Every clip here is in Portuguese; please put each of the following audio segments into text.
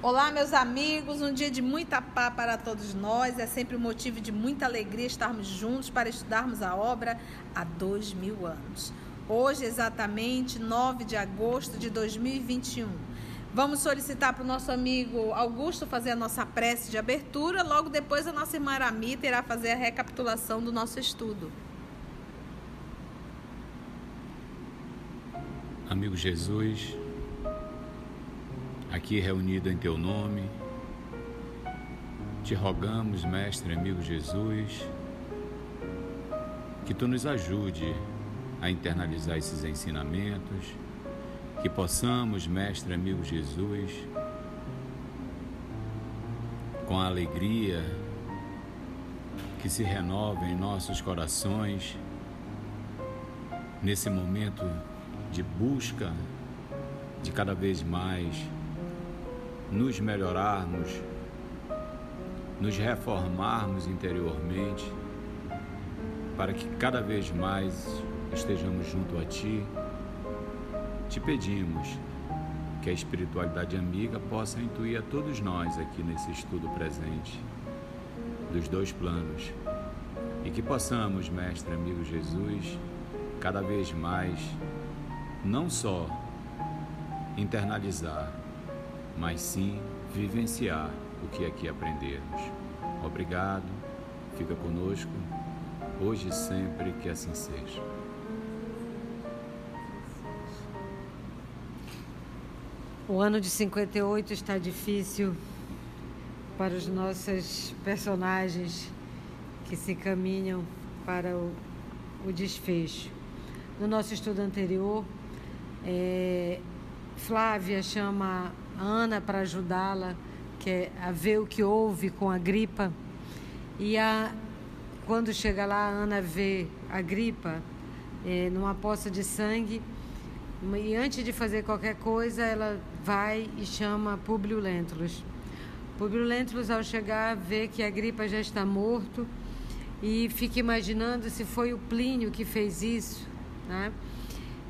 Olá, meus amigos. Um dia de muita paz para todos nós. É sempre um motivo de muita alegria estarmos juntos para estudarmos a obra há dois mil anos. Hoje, exatamente 9 de agosto de 2021. Vamos solicitar para o nosso amigo Augusto fazer a nossa prece de abertura. Logo depois, a nossa irmã Aramita irá fazer a recapitulação do nosso estudo. Amigo Jesus, aqui reunido em Teu nome, te rogamos, Mestre amigo Jesus, que Tu nos ajude a internalizar esses ensinamentos, que possamos, Mestre amigo Jesus, com a alegria que se renova em nossos corações, nesse momento de busca de cada vez mais nos melhorarmos, nos reformarmos interiormente, para que cada vez mais estejamos junto a Ti, te pedimos que a espiritualidade amiga possa intuir a todos nós aqui nesse estudo presente dos dois planos e que possamos, Mestre amigo Jesus, cada vez mais não só internalizar, mas sim vivenciar o que aqui aprendermos. Obrigado, fica conosco, hoje e sempre que assim seja. O ano de 58 está difícil para os nossos personagens que se caminham para o, o desfecho. No nosso estudo anterior, é, Flávia chama Ana para ajudá-la é a ver o que houve com a gripa. E a, quando chega lá, a Ana vê a gripa é, numa poça de sangue e antes de fazer qualquer coisa, ela vai e chama Públio Lentulus. Públio Lentulus, ao chegar, vê que a gripa já está morto e fica imaginando se foi o Plínio que fez isso, né?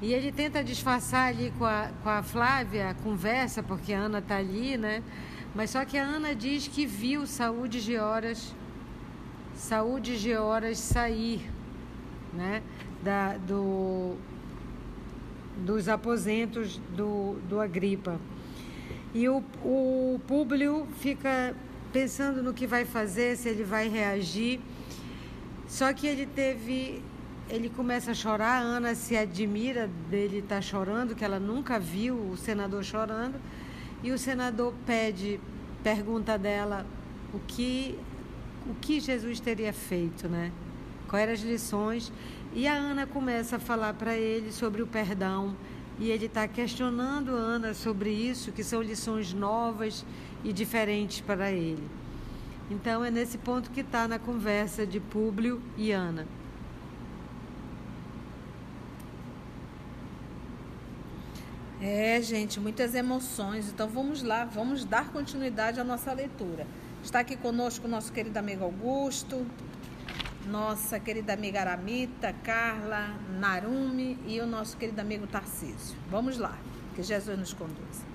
E ele tenta disfarçar ali com a, com a Flávia a conversa, porque a Ana está ali, né? Mas só que a Ana diz que viu Saúde de Horas, Saúde de Horas sair, né? Da, do, dos aposentos do, do Agripa. E o, o Públio fica pensando no que vai fazer, se ele vai reagir. Só que ele teve. Ele começa a chorar, a Ana se admira dele estar tá chorando, que ela nunca viu o senador chorando. E o senador pede, pergunta dela o que, o que Jesus teria feito, né? Quais eram as lições e a Ana começa a falar para ele sobre o perdão. E ele está questionando a Ana sobre isso, que são lições novas e diferentes para ele. Então é nesse ponto que está na conversa de Públio e Ana. É, gente, muitas emoções. Então vamos lá, vamos dar continuidade à nossa leitura. Está aqui conosco o nosso querido amigo Augusto, nossa querida amiga Aramita, Carla, Narumi e o nosso querido amigo Tarcísio. Vamos lá, que Jesus nos conduza.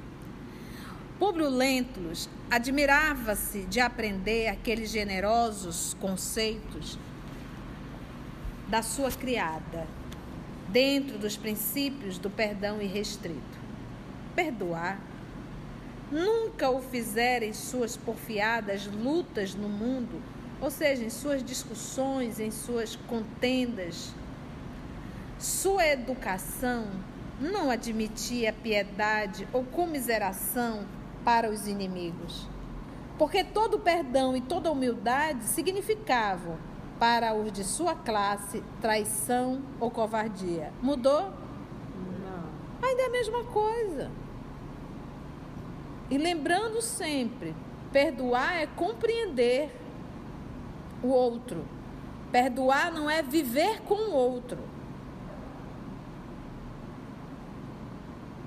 Públio Lentulus admirava-se de aprender aqueles generosos conceitos da sua criada, dentro dos princípios do perdão irrestrito. Perdoar nunca o fizera em suas porfiadas lutas no mundo ou seja, em suas discussões, em suas contendas. Sua educação não admitia piedade ou comiseração para os inimigos, porque todo perdão e toda humildade significavam para os de sua classe traição ou covardia. Mudou? Não. Ainda é a mesma coisa. E lembrando sempre, perdoar é compreender o outro. Perdoar não é viver com o outro.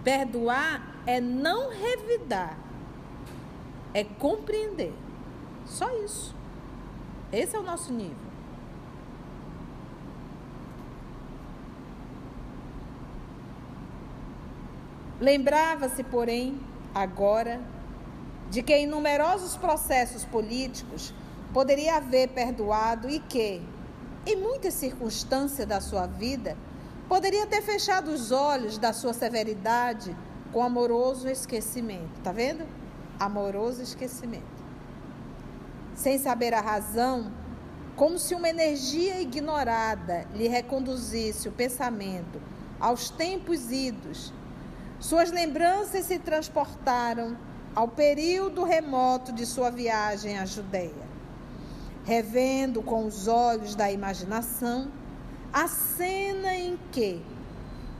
Perdoar é não revidar, é compreender. Só isso. Esse é o nosso nível. Lembrava-se, porém, agora, de que em numerosos processos políticos poderia haver perdoado e que, em muitas circunstâncias da sua vida, poderia ter fechado os olhos da sua severidade com amoroso esquecimento. Tá vendo? Amoroso esquecimento. Sem saber a razão, como se uma energia ignorada lhe reconduzisse o pensamento aos tempos idos suas lembranças se transportaram ao período remoto de sua viagem à Judéia, revendo com os olhos da imaginação a cena em que,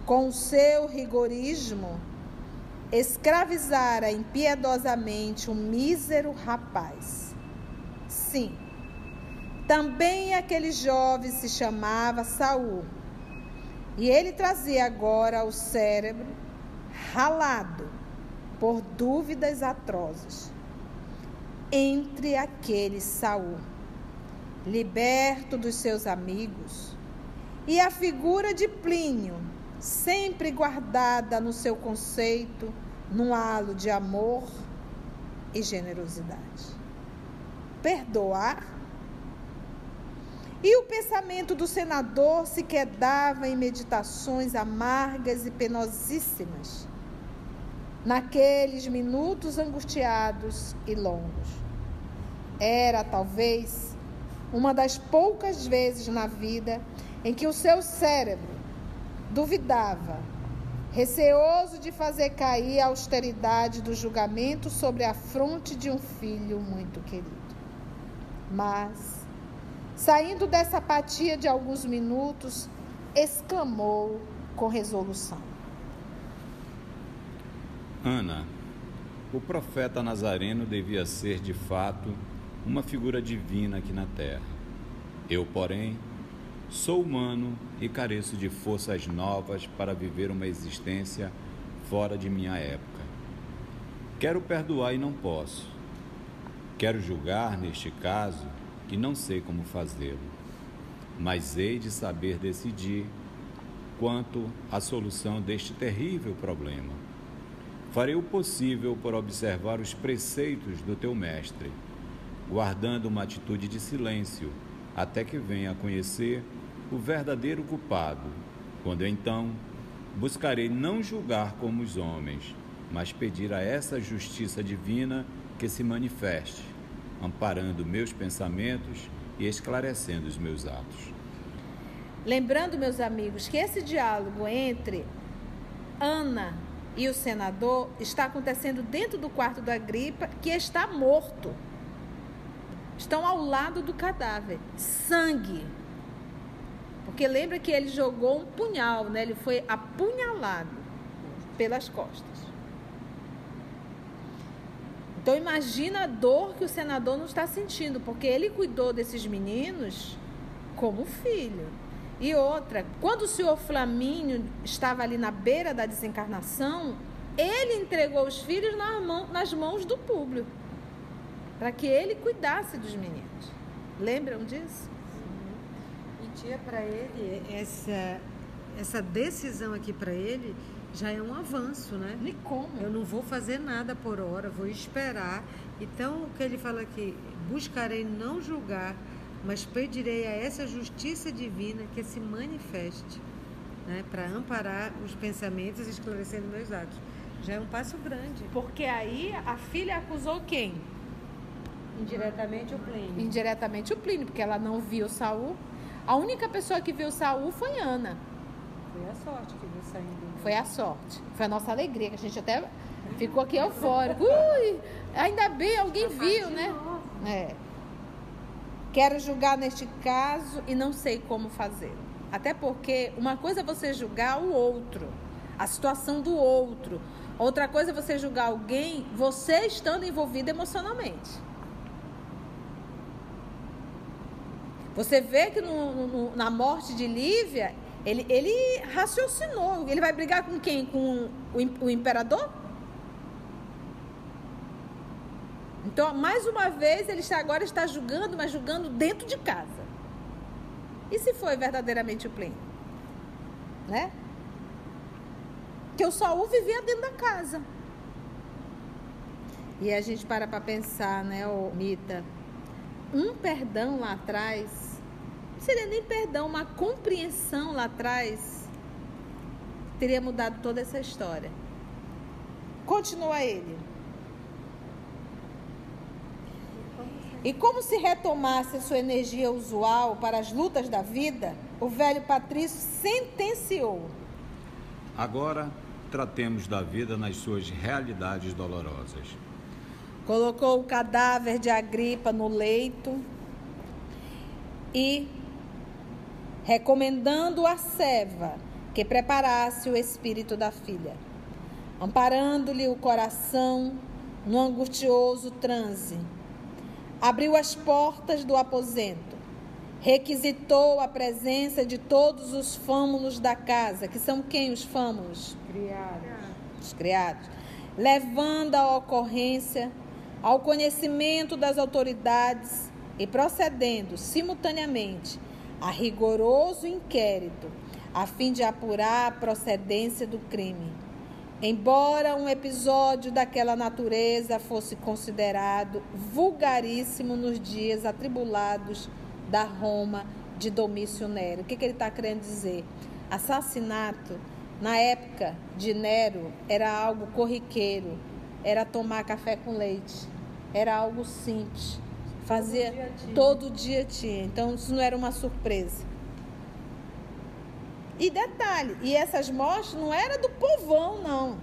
com o seu rigorismo, escravizara impiedosamente um mísero rapaz. Sim, também aquele jovem se chamava Saul, e ele trazia agora ao cérebro ralado por dúvidas atrozes. Entre aquele Saul, liberto dos seus amigos, e a figura de Plínio, sempre guardada no seu conceito, num halo de amor e generosidade. Perdoar e o pensamento do senador se quedava em meditações amargas e penosíssimas, naqueles minutos angustiados e longos. Era, talvez, uma das poucas vezes na vida em que o seu cérebro duvidava, receoso de fazer cair a austeridade do julgamento sobre a fronte de um filho muito querido. Mas, Saindo dessa apatia de alguns minutos, exclamou com resolução: Ana, o profeta Nazareno devia ser de fato uma figura divina aqui na terra. Eu, porém, sou humano e careço de forças novas para viver uma existência fora de minha época. Quero perdoar e não posso. Quero julgar, neste caso, que não sei como fazê-lo, mas hei de saber decidir quanto à solução deste terrível problema. Farei o possível por observar os preceitos do teu mestre, guardando uma atitude de silêncio, até que venha a conhecer o verdadeiro culpado. Quando então buscarei não julgar como os homens, mas pedir a essa justiça divina que se manifeste amparando meus pensamentos e esclarecendo os meus atos. Lembrando, meus amigos, que esse diálogo entre Ana e o senador está acontecendo dentro do quarto da gripa, que está morto. Estão ao lado do cadáver. Sangue. Porque lembra que ele jogou um punhal, né? Ele foi apunhalado pelas costas. Então imagina a dor que o senador não está sentindo, porque ele cuidou desses meninos como filho. E outra, quando o senhor Flamínio estava ali na beira da desencarnação, ele entregou os filhos nas mãos do público, para que ele cuidasse dos meninos. Lembram disso? E tinha para ele essa, essa decisão aqui para ele já é um avanço, né? Nem como. Eu não vou fazer nada por hora, vou esperar. Então, o que ele fala aqui, buscarei não julgar, mas pedirei a essa justiça divina que se manifeste, né? Para amparar os pensamentos e esclarecendo meus atos. Já é um passo grande. Porque aí a filha acusou quem? Indiretamente o Plínio. Indiretamente o Plínio, porque ela não viu Saul. A única pessoa que viu Saul foi Ana. Foi a sorte que viu saindo foi a sorte. Foi a nossa alegria, que a gente até ficou aqui eufórico. Ui, ainda bem, alguém viu, né? É. Quero julgar neste caso e não sei como fazer. Até porque uma coisa é você julgar o outro, a situação do outro. Outra coisa é você julgar alguém, você estando envolvido emocionalmente. Você vê que no, no, na morte de Lívia, ele, ele raciocinou. Ele vai brigar com quem? Com o, o imperador? Então, mais uma vez, ele está, agora está julgando, mas julgando dentro de casa. E se foi verdadeiramente o pleno? Né? Que o Saul vivia dentro da casa. E a gente para para pensar, né, ô Mita? Um perdão lá atrás, não seria nem perdão, uma compreensão lá atrás, teria mudado toda essa história. Continua ele. E como se retomasse sua energia usual para as lutas da vida, o velho Patrício sentenciou: Agora tratemos da vida nas suas realidades dolorosas. Colocou o cadáver de Agripa no leito e, recomendando a Seva que preparasse o espírito da filha, amparando-lhe o coração no angustioso transe abriu as portas do aposento, requisitou a presença de todos os fâmulos da casa, que são quem os fâmulos? Criados. Os criados. Levando a ocorrência ao conhecimento das autoridades e procedendo simultaneamente a rigoroso inquérito, a fim de apurar a procedência do crime Embora um episódio daquela natureza fosse considerado vulgaríssimo nos dias atribulados da Roma de Domício Nero. O que, que ele está querendo dizer? Assassinato, na época de Nero, era algo corriqueiro, era tomar café com leite, era algo simples. Fazia todo dia, todo dia tinha. Então isso não era uma surpresa. E detalhe, e essas mortes não era do povão, não.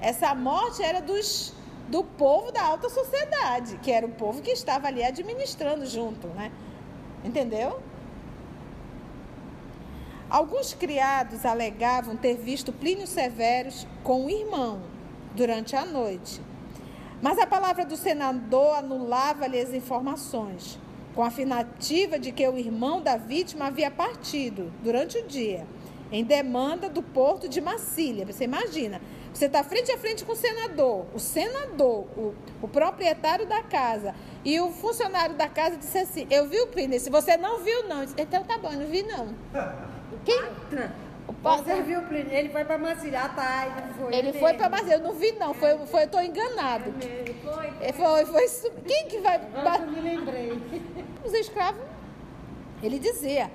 Essa morte era dos do povo da alta sociedade, que era o povo que estava ali administrando junto, né? Entendeu? Alguns criados alegavam ter visto Plínio Severus com o irmão durante a noite. Mas a palavra do senador anulava-lhe as informações com a afirmativa de que o irmão da vítima havia partido durante o dia, em demanda do porto de Massília. Você imagina, você está frente a frente com o senador, o senador, o, o proprietário da casa, e o funcionário da casa disse assim: Eu vi o Plínio, se você não viu, não. Disse, então tá bom, não vi, não. Quem? Você viu o Plínio? Ele foi para Massília, ah, tá, ele foi. Ele foi para Massília, eu não vi, não. Foi, foi, eu estou enganado. Ele foi? Foi, foi. foi quem que vai. Eu me lembrei. Os escravos. Ele dizia: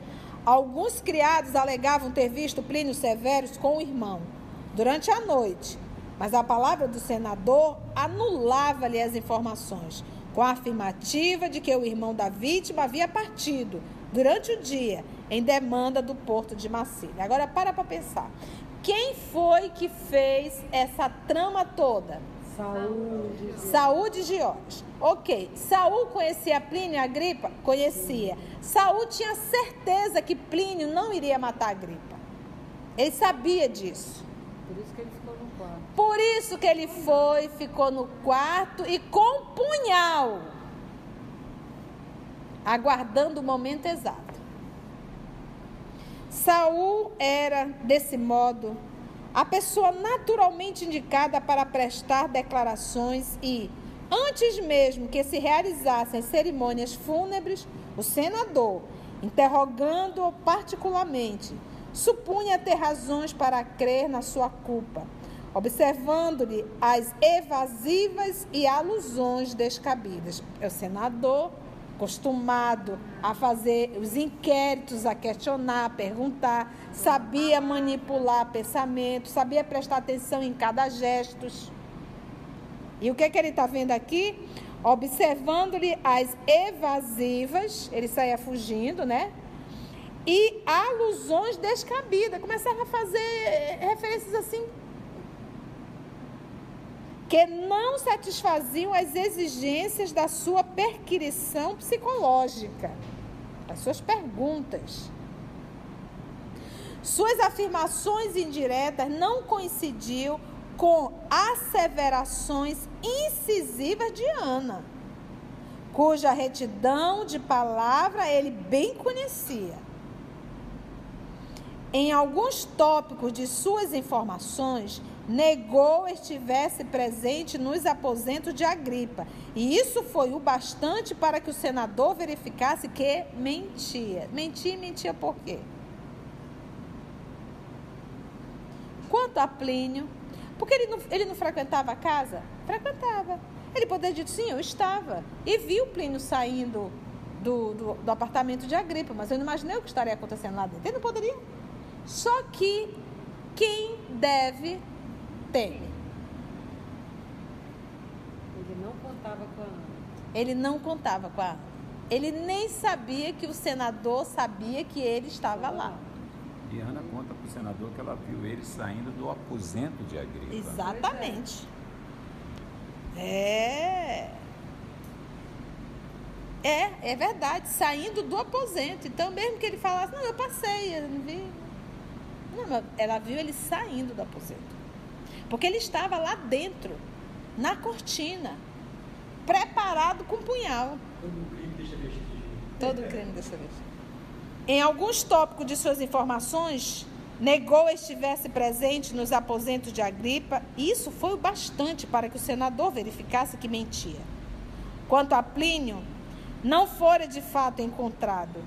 alguns criados alegavam ter visto Plínio Severus com o irmão durante a noite, mas a palavra do senador anulava-lhe as informações, com a afirmativa de que o irmão da vítima havia partido durante o dia em demanda do porto de Massília. Agora para para pensar. Quem foi que fez essa trama toda? Saúde. Saúde de Jorge. Ok. Saul conhecia Plínio e Agripa? Conhecia. Saul tinha certeza que Plínio não iria matar Agripa. Ele sabia disso. Por isso que ele ficou no quarto. Por isso que ele foi, ficou no quarto e com punhal, aguardando o momento exato. Saul era, desse modo, a pessoa naturalmente indicada para prestar declarações e, antes mesmo que se realizassem cerimônias fúnebres, o senador, interrogando-o particularmente, supunha ter razões para crer na sua culpa, observando-lhe as evasivas e alusões descabidas. É o senador acostumado a fazer os inquéritos, a questionar, a perguntar, sabia manipular pensamentos, sabia prestar atenção em cada gesto. E o que, é que ele está vendo aqui? Observando-lhe as evasivas, ele saía fugindo, né? E alusões descabidas. Começava a fazer referências assim que não satisfaziam as exigências da sua perquirição psicológica, as suas perguntas. Suas afirmações indiretas não coincidiam com asseverações incisivas de Ana, cuja retidão de palavra ele bem conhecia. Em alguns tópicos de suas informações, negou estivesse presente nos aposentos de Agripa. E isso foi o bastante para que o senador verificasse que mentia. Mentia e mentia por quê? Quanto a Plínio, porque ele não, ele não frequentava a casa? Frequentava. Ele poderia dizer, sim, eu estava. E viu Plínio saindo do, do, do, apartamento de Agripa, mas eu não imaginei o que estaria acontecendo lá dentro. Ele não poderia. Só que quem deve teme. Ele não contava com a Ana. Ele não contava com a Ana. Ele nem sabia que o senador sabia que ele estava lá. E Ana conta para o senador que ela viu ele saindo do aposento de Agripa. Exatamente. É. É, é verdade, saindo do aposento. Então, mesmo que ele falasse, não, eu passei, eu não vi. Não, ela viu ele saindo do aposento. Porque ele estava lá dentro, na cortina, preparado com punhal. Todo crime deixa vestígio. Todo crime deixa vestígio. Em alguns tópicos de suas informações, negou estivesse presente nos aposentos de Agripa. Isso foi o bastante para que o senador verificasse que mentia. Quanto a Plínio, não fora de fato encontrado,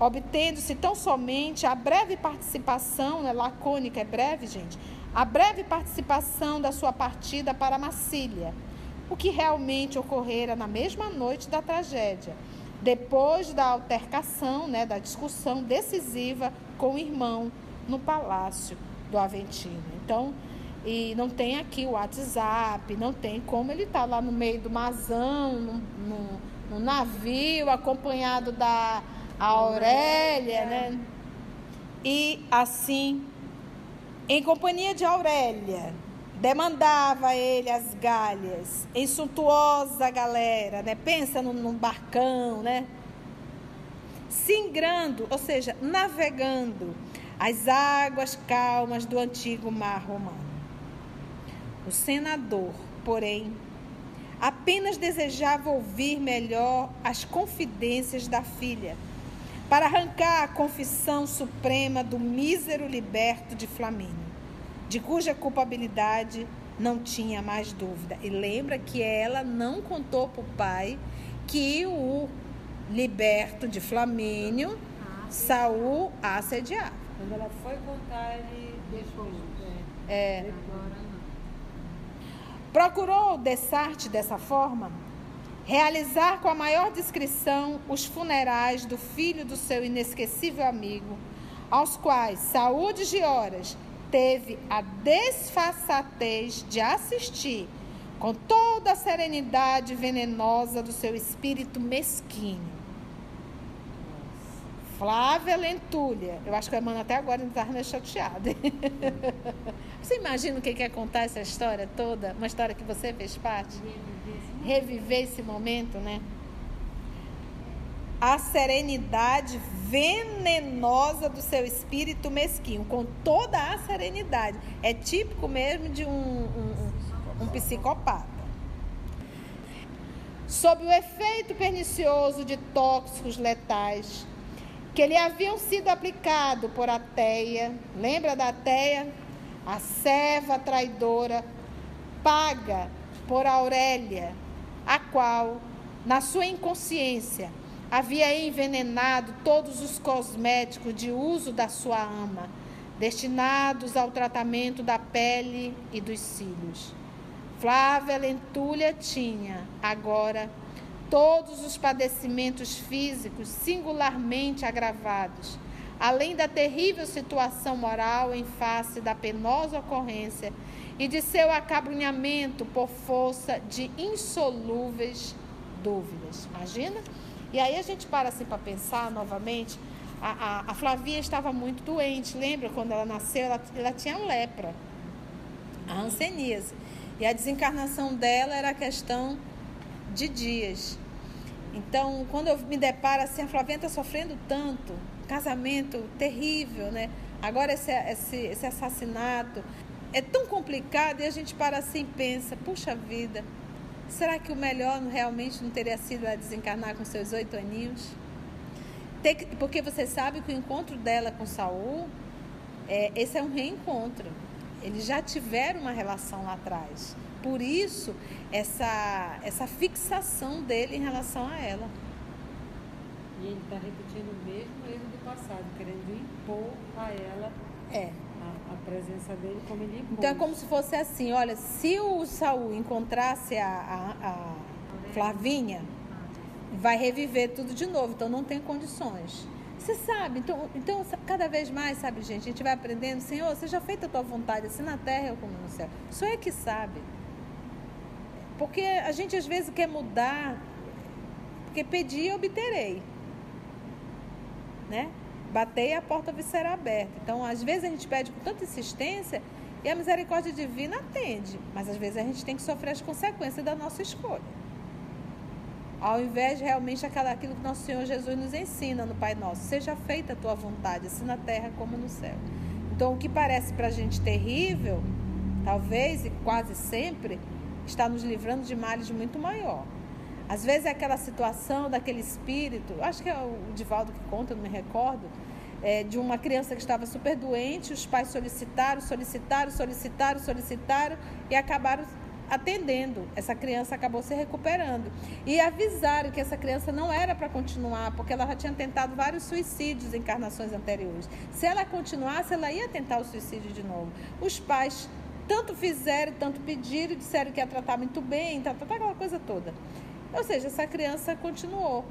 obtendo-se tão somente a breve participação, né, lacônica é breve, gente, a breve participação da sua partida para Massília, o que realmente ocorrera na mesma noite da tragédia, depois da altercação, né, da discussão decisiva com o irmão no palácio do Aventino. Então, e não tem aqui o WhatsApp, não tem como ele estar tá lá no meio do mazão, no, no, no navio, acompanhado da Aurélia, né? E assim em companhia de Aurélia, demandava ele as galhas, em suntuosa galera, né? Pensa num, num barcão, né? Singrando, ou seja, navegando as águas calmas do antigo mar romano. O senador, porém, apenas desejava ouvir melhor as confidências da filha para arrancar a confissão suprema do mísero liberto de Flamínio, de cuja culpabilidade não tinha mais dúvida. E lembra que ela não contou para o pai que o liberto de Flamínio, Saul assediava. Quando ela foi contar, ele deixou. É. é. Procurou Dessarte dessa forma? realizar com a maior discrição os funerais do filho do seu inesquecível amigo, aos quais Saúde de Horas teve a desfaçatez de assistir com toda a serenidade venenosa do seu espírito mesquinho. Flávia Lentulha. Eu acho que a Emmanuel até agora não estava meio chateada. Você imagina o que é contar essa história toda? Uma história que você fez parte? reviver esse momento, né? A serenidade venenosa do seu espírito mesquinho, com toda a serenidade. É típico mesmo de um, um, um psicopata. Sob o efeito pernicioso de tóxicos letais que lhe haviam sido aplicados por Ateia, lembra da Ateia? A serva traidora, paga por Aurélia, a qual, na sua inconsciência, havia envenenado todos os cosméticos de uso da sua ama, destinados ao tratamento da pele e dos cílios. Flávia Lentulha tinha, agora, todos os padecimentos físicos singularmente agravados, além da terrível situação moral em face da penosa ocorrência e de seu acabrunhamento por força de insolúveis dúvidas. Imagina? E aí a gente para assim para pensar novamente. A, a, a, estava muito doente, lembra quando ela nasceu? Ela, ela tinha lepra, a hanseníase. E a desencarnação dela era questão de dias. Então, quando eu me deparo assim, a Flavinha está sofrendo tanto, casamento terrível, né? Agora esse, esse, esse assassinato, é tão complicado e a gente para assim e pensa, puxa vida, será que o melhor realmente não teria sido ela desencarnar com seus oito aninhos? Porque você sabe que o encontro dela com Saul, é, esse é um reencontro. Eles já tiveram uma relação lá atrás. Por isso, essa, essa fixação dele em relação a ela. E ele está repetindo o mesmo erro do passado, querendo impor a ela É. a, presença dele como ele. Então é como se fosse assim, olha, se o Saul encontrasse a, a, a Flavinha, vai reviver tudo de novo, então não tem condições. Você sabe, então, então cada vez mais, sabe, gente, a gente vai aprendendo, Senhor, seja feita a tua vontade, assim na terra como no céu. Só é que sabe. Porque a gente às vezes quer mudar, porque pedir obterei. Né? Batei e a porta será aberta. Então, às vezes a gente pede com tanta insistência e a misericórdia divina atende, mas às vezes a gente tem que sofrer as consequências da nossa escolha. Ao invés de realmente aquela- aquilo que nosso Senhor Jesus nos ensina no Pai Nosso, seja feita a tua vontade, assim na terra como no céu. Então, o que parece para a gente terrível, talvez e quase sempre, está nos livrando de males muito maior. Às vezes é aquela situação daquele espírito, acho que é o Divaldo que conta, não me recordo, é, de uma criança que estava super doente, os pais solicitaram, solicitaram, solicitaram, solicitaram e acabaram atendendo. Essa criança acabou se recuperando. E avisaram que essa criança não era para continuar, porque ela já tinha tentado vários suicídios em encarnações anteriores. Se ela continuasse, ela ia tentar o suicídio de novo. Os pais tanto fizeram, tanto pediram, disseram que ia tratar muito bem, tá, tá, tá, aquela coisa toda. Ou seja, essa criança continuou.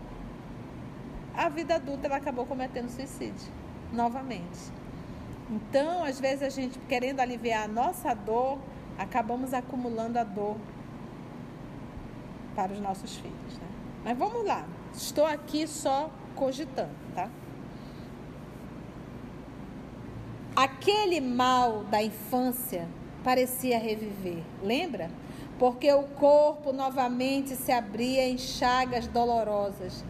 A vida adulta ela acabou cometendo suicídio novamente. Então, às vezes a gente querendo aliviar a nossa dor, acabamos acumulando a dor para os nossos filhos, né? Mas vamos lá. Estou aqui só cogitando, tá? Aquele mal da infância parecia reviver, lembra? Porque o corpo novamente se abria em chagas dolorosas,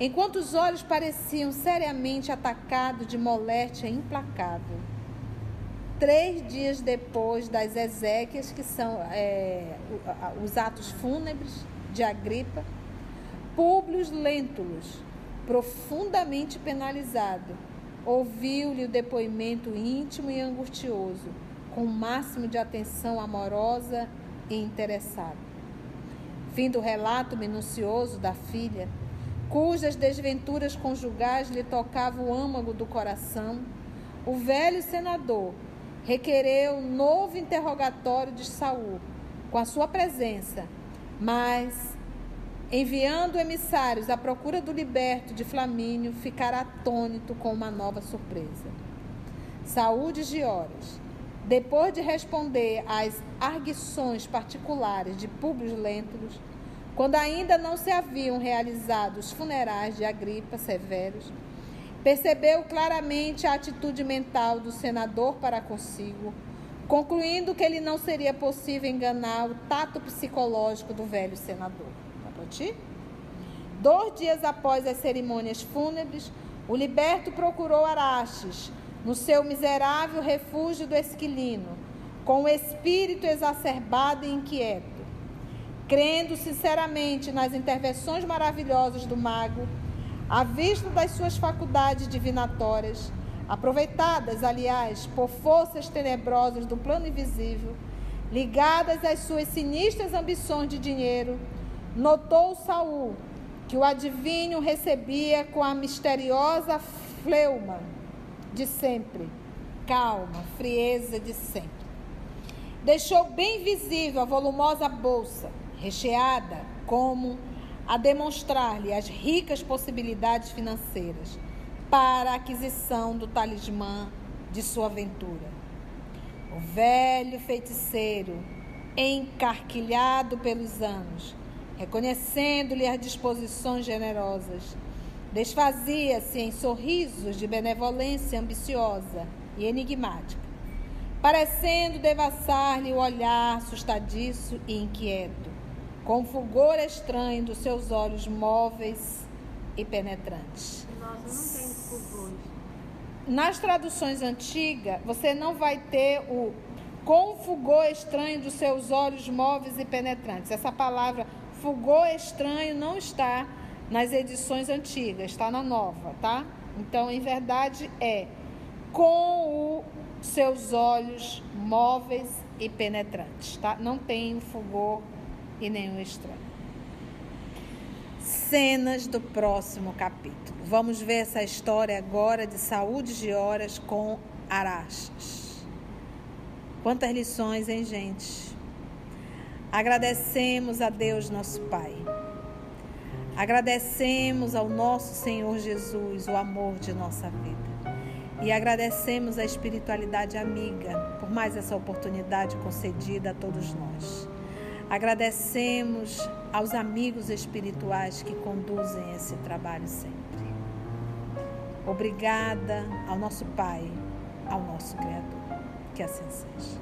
enquanto os olhos pareciam seriamente atacados de moléstia implacável. Três dias depois das exéquias, que são é, os atos fúnebres de Agripa, Públio Lentulus, profundamente penalizado, ouviu-lhe o depoimento íntimo e angustioso, com o máximo de atenção amorosa e interessada. Fim do relato minucioso da filha, cujas desventuras conjugais lhe tocavam o âmago do coração, o velho senador requereu novo interrogatório de Saul, com a sua presença, mas enviando emissários à procura do liberto de Flamínio, ficara atônito com uma nova surpresa. Saúl de Gioras, depois de responder às arguições particulares de Públio Lentulus, quando ainda não se haviam realizado os funerais de Agripa severos, percebeu claramente a atitude mental do senador para consigo, concluindo que ele não seria possível enganar o tato psicológico do velho senador. Dá para ti? Dois dias após as cerimônias fúnebres, o liberto procurou Araxes, no seu miserável refúgio do Esquilino, com o espírito exacerbado e inquieto. Crendo sinceramente nas intervenções maravilhosas do mago, à vista das suas faculdades divinatórias, aproveitadas, aliás, por forças tenebrosas do plano invisível, ligadas às suas sinistras ambições de dinheiro, notou Saul que o adivinho recebia com a misteriosa fleuma de sempre, calma, frieza de sempre. Deixou bem visível a volumosa bolsa, recheada como a demonstrar-lhe as ricas possibilidades financeiras para a aquisição do talismã de sua aventura. O velho feiticeiro, encarquilhado pelos anos, reconhecendo-lhe as disposições generosas, desfazia-se em sorrisos de benevolência ambiciosa e enigmática, parecendo devassar-lhe o olhar assustadiço e inquieto, com fulgor estranho dos seus olhos móveis e penetrantes. Nossa, não tem fulgor. Nas traduções antigas, você não vai ter o com fulgor estranho dos seus olhos móveis e penetrantes. Essa palavra fulgor estranho não está nas edições antigas, está na nova, tá? Então, em verdade, é com o seus olhos móveis e penetrantes, tá? Não tem fulgor e nenhum estranho. Cenas do próximo capítulo. Vamos ver essa história agora de saúde de horas com Araxas. Quantas lições, hein, gente? Agradecemos a Deus, nosso Pai. Agradecemos ao nosso Senhor Jesus o amor de nossa vida. E agradecemos a espiritualidade amiga por mais essa oportunidade concedida a todos nós. Agradecemos aos amigos espirituais que conduzem esse trabalho sempre. Obrigada ao nosso Pai, ao nosso Criador. Que assim seja.